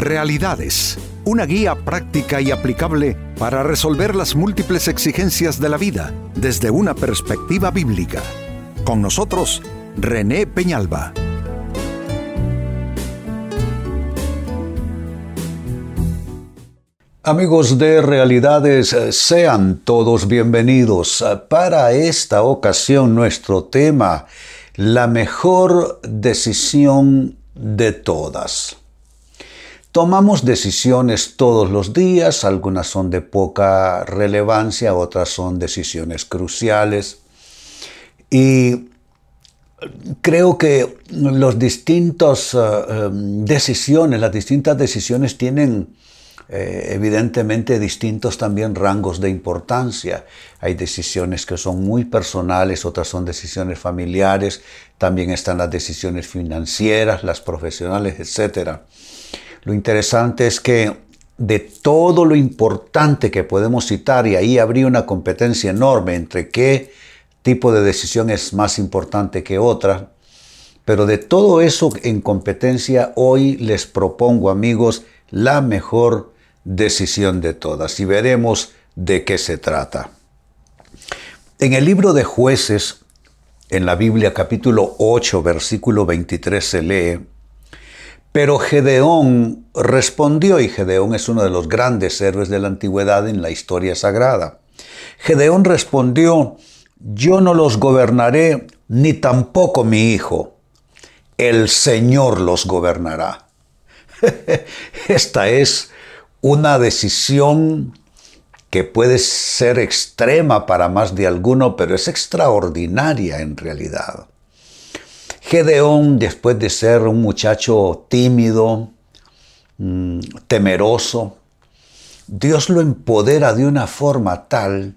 Realidades, una guía práctica y aplicable para resolver las múltiples exigencias de la vida desde una perspectiva bíblica. Con nosotros, René Peñalba. Amigos de Realidades, sean todos bienvenidos. Para esta ocasión nuestro tema, la mejor decisión de todas. Tomamos decisiones todos los días, algunas son de poca relevancia, otras son decisiones cruciales. Y creo que las distintas eh, em, decisiones, las distintas decisiones tienen eh, evidentemente distintos también rangos de importancia. Hay decisiones que son muy personales, otras son decisiones familiares, también están las decisiones financieras, las profesionales, etcétera. Lo interesante es que de todo lo importante que podemos citar, y ahí habría una competencia enorme entre qué tipo de decisión es más importante que otra, pero de todo eso en competencia, hoy les propongo, amigos, la mejor decisión de todas y veremos de qué se trata. En el libro de jueces, en la Biblia capítulo 8, versículo 23 se lee, pero Gedeón respondió, y Gedeón es uno de los grandes héroes de la antigüedad en la historia sagrada. Gedeón respondió, yo no los gobernaré, ni tampoco mi hijo. El Señor los gobernará. Esta es una decisión que puede ser extrema para más de alguno, pero es extraordinaria en realidad. Gedeón, después de ser un muchacho tímido, mm, temeroso, Dios lo empodera de una forma tal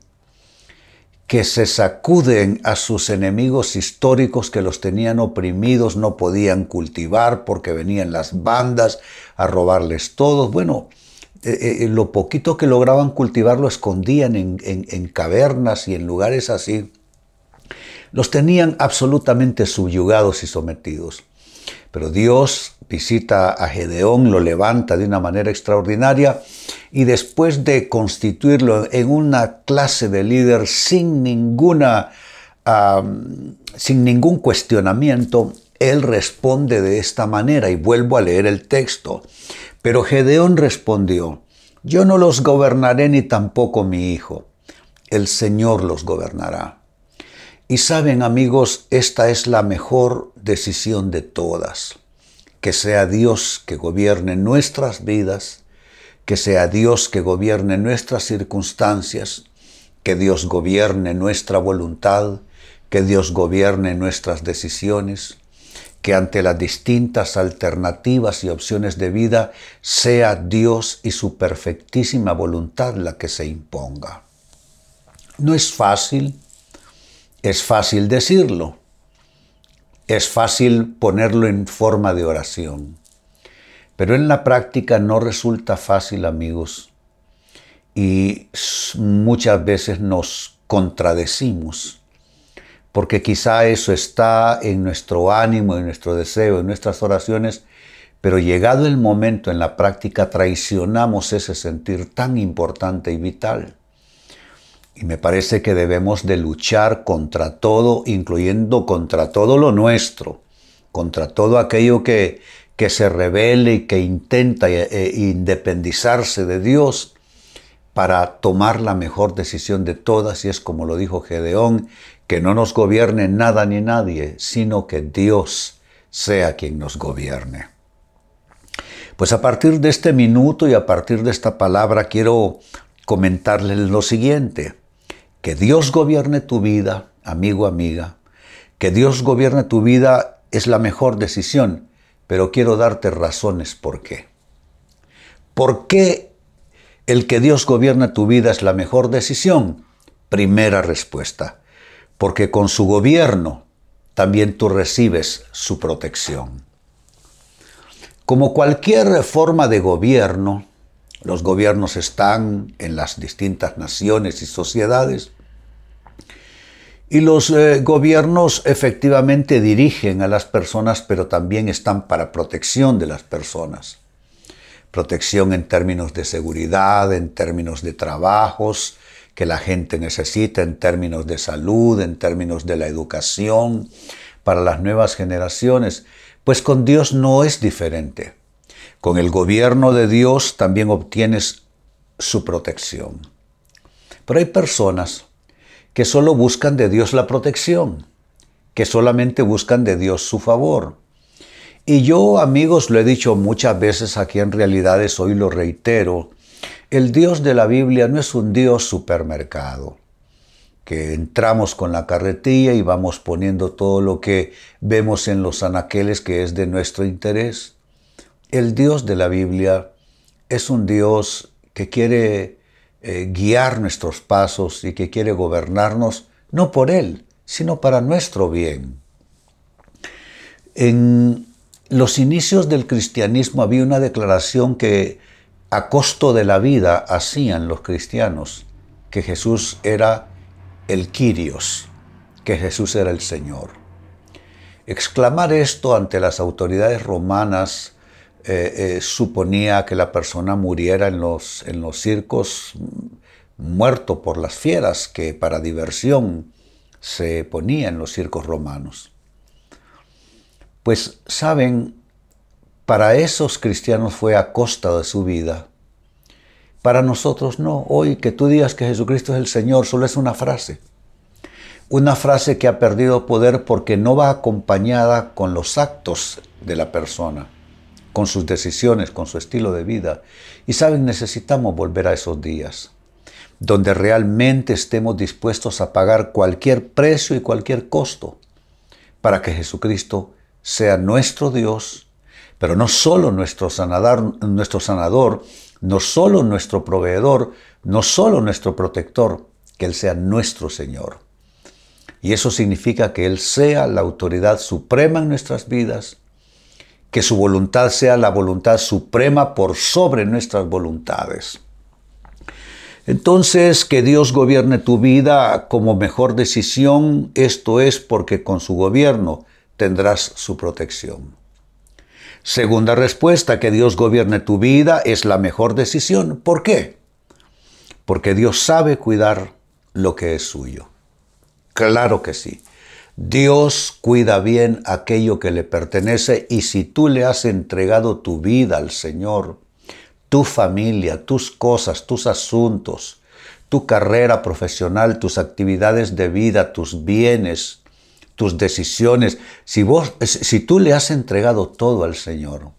que se sacuden a sus enemigos históricos que los tenían oprimidos, no podían cultivar porque venían las bandas a robarles todo. Bueno, eh, eh, lo poquito que lograban cultivar lo escondían en cavernas y en lugares así los tenían absolutamente subyugados y sometidos. Pero Dios visita a Gedeón, lo levanta de una manera extraordinaria y después de constituirlo en una clase de líder sin ninguna, sin ningún cuestionamiento, él responde de esta manera y vuelvo a leer el texto. Pero Gedeón respondió, yo no los gobernaré ni tampoco mi hijo, el Señor los gobernará. Y saben amigos, esta es la mejor decisión de todas. Que sea Dios que gobierne nuestras vidas, que sea Dios que gobierne nuestras circunstancias, que Dios gobierne nuestra voluntad, que Dios gobierne nuestras decisiones, que ante las distintas alternativas y opciones de vida sea Dios y su perfectísima voluntad la que se imponga. No es fácil, es fácil decirlo, es fácil ponerlo en forma de oración, pero en la práctica no resulta fácil, amigos, y muchas veces nos contradecimos, porque quizá eso está en nuestro ánimo, en nuestro deseo, en nuestras oraciones, pero llegado el momento en la práctica traicionamos ese sentir tan importante y vital. Y me parece que debemos de luchar contra todo, incluyendo contra todo lo nuestro, contra todo aquello que, que se revele y que intenta eh, eh, independizarse de Dios para tomar la mejor decisión de todas, y es como lo dijo Gedeón, que no nos gobierne nada ni nadie, sino que Dios sea quien nos gobierne. Pues a partir de este minuto y a partir de esta palabra quiero comentarles lo siguiente. Que Dios gobierne tu vida, amigo, amiga. Que Dios gobierne tu vida es la mejor decisión, pero quiero darte razones por qué. ¿Por qué el que Dios gobierne tu vida es la mejor decisión? Primera respuesta, porque con su gobierno también tú recibes su protección. Como cualquier forma de gobierno, los gobiernos están en las distintas naciones y sociedades y los eh, gobiernos efectivamente dirigen a las personas, pero también están para protección de las personas. protección en términos de seguridad, en términos de trabajos que la gente necesita, en términos de salud, en términos de la educación para las nuevas generaciones. Pues con Dios no es diferente. Con el gobierno de Dios también obtienes su protección. Pero hay personas que solo buscan de Dios la protección, que solamente buscan de Dios su favor. Y yo, amigos, lo he dicho muchas veces aquí en realidades, hoy lo reitero, el Dios de la Biblia no es un Dios supermercado, que entramos con la carretilla y vamos poniendo todo lo que vemos en los anaqueles que es de nuestro interés. El Dios de la Biblia es un Dios que quiere eh, guiar nuestros pasos y que quiere gobernarnos, no por Él, sino para nuestro bien. En los inicios del cristianismo había una declaración que a costo de la vida hacían los cristianos, que Jesús era el Kyrios, que Jesús era el Señor. Exclamar esto ante las autoridades romanas eh, eh, suponía que la persona muriera en los, en los circos muerto por las fieras que para diversión se ponía en los circos romanos. Pues saben, para esos cristianos fue a costa de su vida. Para nosotros no. Hoy que tú digas que Jesucristo es el Señor solo es una frase. Una frase que ha perdido poder porque no va acompañada con los actos de la persona con sus decisiones, con su estilo de vida. Y saben, necesitamos volver a esos días, donde realmente estemos dispuestos a pagar cualquier precio y cualquier costo para que Jesucristo sea nuestro Dios, pero no solo nuestro sanador, nuestro sanador, no solo nuestro proveedor, no solo nuestro protector, que Él sea nuestro Señor. Y eso significa que Él sea la autoridad suprema en nuestras vidas, que su voluntad sea la voluntad suprema por sobre nuestras voluntades. Entonces, que Dios gobierne tu vida como mejor decisión, esto es porque con su gobierno tendrás su protección. Segunda respuesta, que Dios gobierne tu vida es la mejor decisión. ¿Por qué? Porque Dios sabe cuidar lo que es suyo. Claro que sí. Dios cuida bien aquello que le pertenece y si tú le has entregado tu vida al Señor, tu familia, tus cosas, tus asuntos, tu carrera profesional, tus actividades de vida, tus bienes, tus decisiones, si, vos, si tú le has entregado todo al Señor,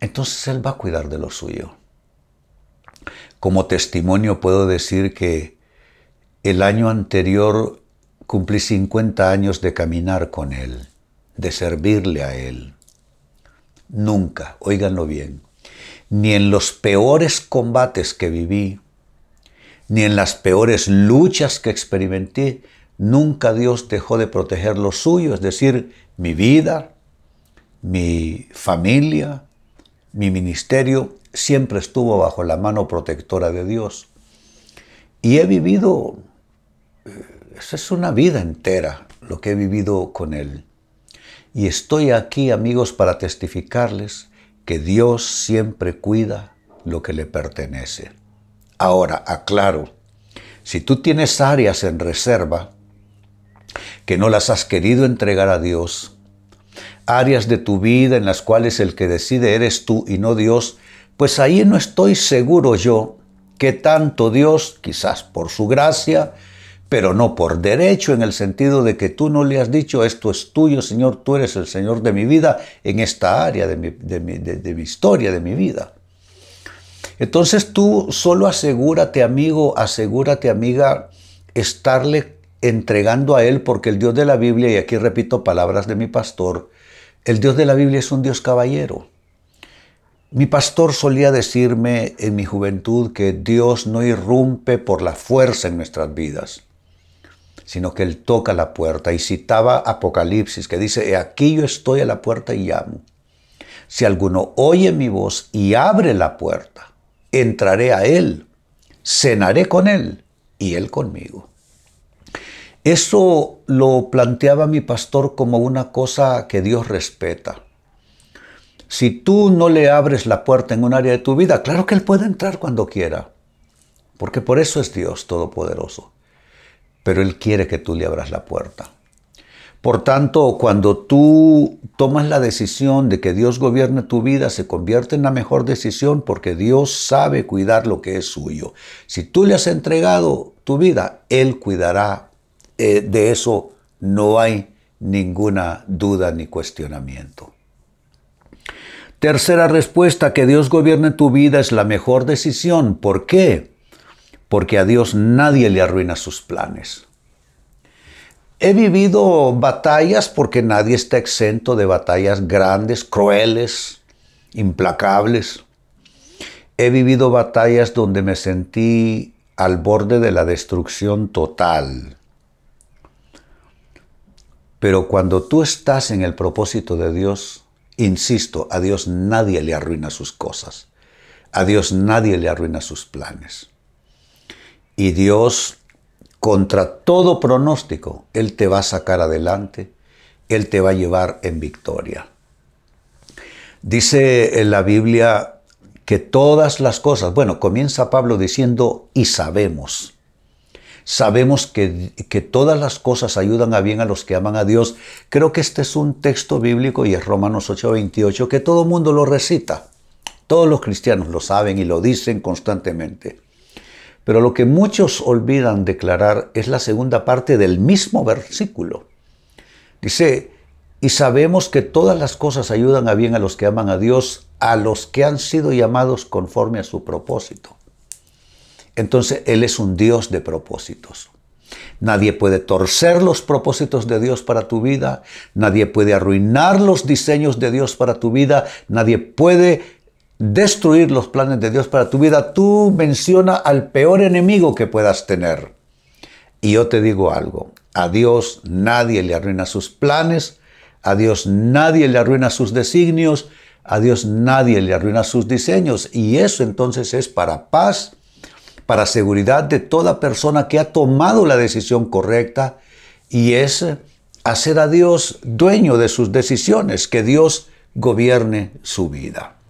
entonces Él va a cuidar de lo suyo. Como testimonio puedo decir que el año anterior cumplí 50 años de caminar con Él, de servirle a Él. Nunca, óiganlo bien, ni en los peores combates que viví, ni en las peores luchas que experimenté, nunca Dios dejó de proteger lo suyo, es decir, mi vida, mi familia, mi ministerio, siempre estuvo bajo la mano protectora de Dios. Y he vivido esa es una vida entera lo que he vivido con Él. Y estoy aquí, amigos, para testificarles que Dios siempre cuida lo que le pertenece. Ahora, aclaro, si tú tienes áreas en reserva que no las has querido entregar a Dios, áreas de tu vida en las cuales el que decide eres tú y no Dios, pues ahí no estoy seguro yo que tanto Dios, quizás por su gracia, pero no por derecho en el sentido de que tú no le has dicho esto es tuyo, Señor, tú eres el Señor de mi vida en esta área de mi, historia, de mi vida. Entonces tú solo asegúrate, amigo, asegúrate, amiga, estarle entregando a Él, porque el Dios de la Biblia, y aquí repito palabras de mi pastor, el Dios de la Biblia es un Dios caballero. Mi pastor solía decirme en mi juventud que Dios no irrumpe por la fuerza en nuestras vidas sino que Él toca la puerta y citaba Apocalipsis que dice, aquí yo estoy a la puerta y llamo. Si alguno oye mi voz y abre la puerta, entraré a Él, cenaré con Él y Él conmigo. Eso lo planteaba mi pastor como una cosa que Dios respeta. si tú no le abres la puerta en un área de tu vida, claro que Él puede entrar cuando quiera, porque por eso es Dios Todopoderoso. Pero Él quiere que tú le abras la puerta. Por tanto, cuando tú tomas la decisión de que Dios gobierne tu vida, se convierte en la mejor decisión porque Dios sabe cuidar lo que es suyo. Si tú le has entregado tu vida, Él cuidará eh, de eso. No hay ninguna duda ni cuestionamiento. Tercera respuesta, que Dios gobierne tu vida es la mejor decisión. ¿Por qué? Porque a Dios nadie le arruina sus planes. He vivido batallas porque nadie está exento de batallas grandes, crueles, implacables. He vivido batallas donde me sentí al borde de la destrucción total. Pero cuando tú estás en el propósito de Dios, insisto, a Dios nadie le arruina sus cosas. A Dios nadie le arruina sus planes. Y Dios contra todo pronóstico, Él te va a sacar adelante, Él te va a llevar en victoria. Dice en la Biblia que todas las cosas, bueno, comienza Pablo diciendo, y sabemos, sabemos que, que, todas las cosas ayudan a bien a los que aman a Dios. Creo que este es un texto bíblico y es Romanos 8:28, que todo mundo lo recita. Todos los cristianos lo saben y lo dicen constantemente. Pero lo que muchos olvidan declarar es la segunda parte del mismo versículo. Dice, y sabemos que todas las cosas ayudan a bien a los que aman a Dios, a los que han sido llamados conforme a su propósito. Entonces Él es un Dios de propósitos. Nadie puede torcer los propósitos de Dios para tu vida, nadie puede arruinar los diseños de Dios para tu vida, nadie puede destruir los planes de Dios para tu vida, tú menciona al peor enemigo que puedas tener. Y yo te digo algo, a Dios nadie le arruina sus planes, a Dios nadie le arruina sus designios, a Dios nadie le arruina sus diseños. Y eso entonces es para paz, para seguridad de toda persona que ha tomado la decisión correcta y es hacer a Dios dueño de sus decisiones, que Dios gobierne su vida.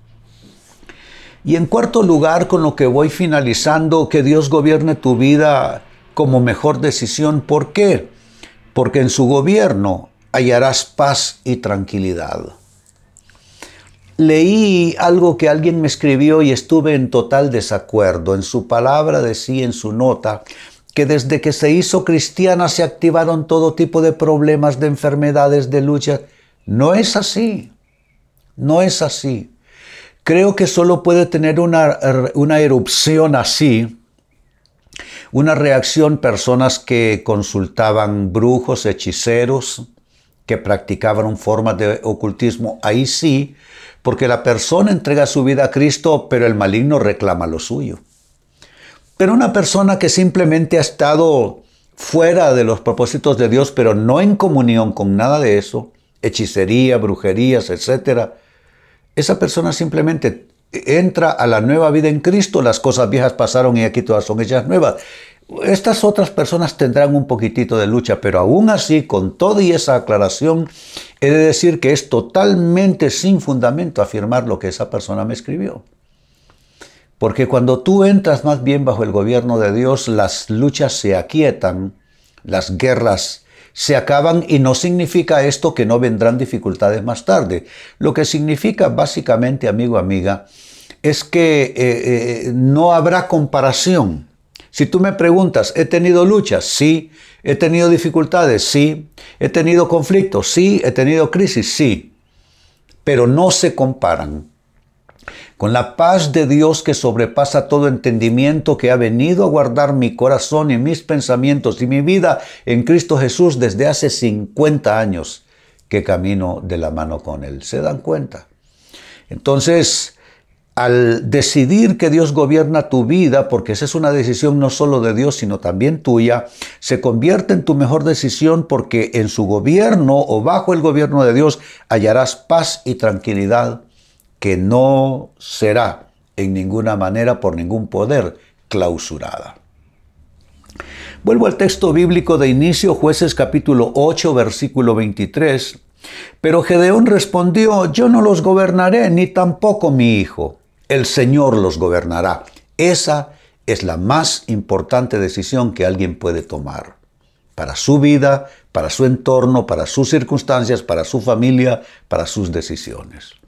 Y en cuarto lugar, con lo que voy finalizando, que Dios gobierne tu vida como mejor decisión. ¿Por qué? Porque en su gobierno hallarás paz y tranquilidad. Leí algo que alguien me escribió y estuve en total desacuerdo. En su palabra decía en su nota que desde que se hizo cristiana se activaron todo tipo de problemas, de enfermedades, de luchas. No es así. No es así. Creo que solo puede tener una, una erupción así, una reacción personas que consultaban brujos, hechiceros, que practicaban formas de ocultismo, ahí sí, porque la persona entrega su vida a Cristo, pero el maligno reclama lo suyo. Pero una persona que simplemente ha estado fuera de los propósitos de Dios, pero no en comunión con nada de eso, hechicería, brujerías, etcétera, esa persona simplemente entra a la nueva vida en Cristo, las cosas viejas pasaron y aquí todas son hechas nuevas. Estas otras personas tendrán un poquitito de lucha, pero aún así, con toda esa aclaración, he de decir que es totalmente sin fundamento afirmar lo que esa persona me escribió. Porque cuando tú entras más bien bajo el gobierno de Dios, las luchas se aquietan, las guerras se acaban y no significa esto que no vendrán dificultades más tarde. Lo que significa básicamente, amigo, amiga, es que eh, eh, no habrá comparación. Si tú me preguntas, ¿he tenido luchas? Sí. ¿He tenido dificultades? Sí. ¿He tenido conflictos? Sí. ¿He tenido crisis? Sí. Pero no se comparan con la paz de Dios que sobrepasa todo entendimiento, que ha venido a guardar mi corazón y mis pensamientos y mi vida en Cristo Jesús desde hace 50 años que camino de la mano con Él. ¿Se dan cuenta? Entonces, al decidir que Dios gobierna tu vida, porque esa es una decisión no solo de Dios, sino también tuya, se convierte en tu mejor decisión porque en su gobierno o bajo el gobierno de Dios hallarás paz y tranquilidad que no será en ninguna manera por ningún poder clausurada. Vuelvo al texto bíblico de inicio, jueces capítulo 8, versículo 23. Pero Gedeón respondió, yo no los gobernaré, ni tampoco mi hijo. El Señor los gobernará. Esa es la más importante decisión que alguien puede tomar para su vida, para su entorno, para sus circunstancias, para su familia, para sus decisiones.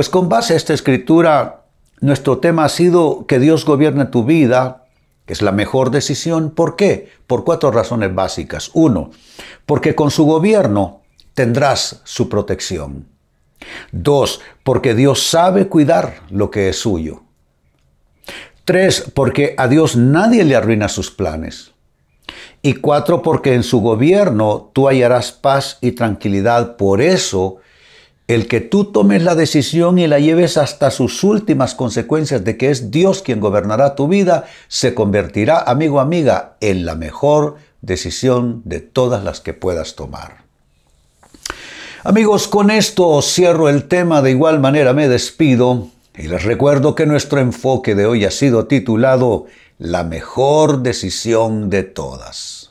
Pues con base a esta escritura, nuestro tema ha sido que Dios gobierne tu vida, que es la mejor decisión. ¿Por qué? Por cuatro razones básicas. Uno, porque con su gobierno tendrás su protección. Dos, porque Dios sabe cuidar lo que es suyo. Tres, porque a Dios nadie le arruina sus planes. Y cuatro, porque en su gobierno tú hallarás paz y tranquilidad. Por eso, el que tú tomes la decisión y la lleves hasta sus últimas consecuencias de que es Dios quien gobernará tu vida, se convertirá, amigo, amiga, en la mejor decisión de todas las que puedas tomar. Amigos, con esto cierro el tema, de igual manera me despido y les recuerdo que nuestro enfoque de hoy ha sido titulado La mejor decisión de todas.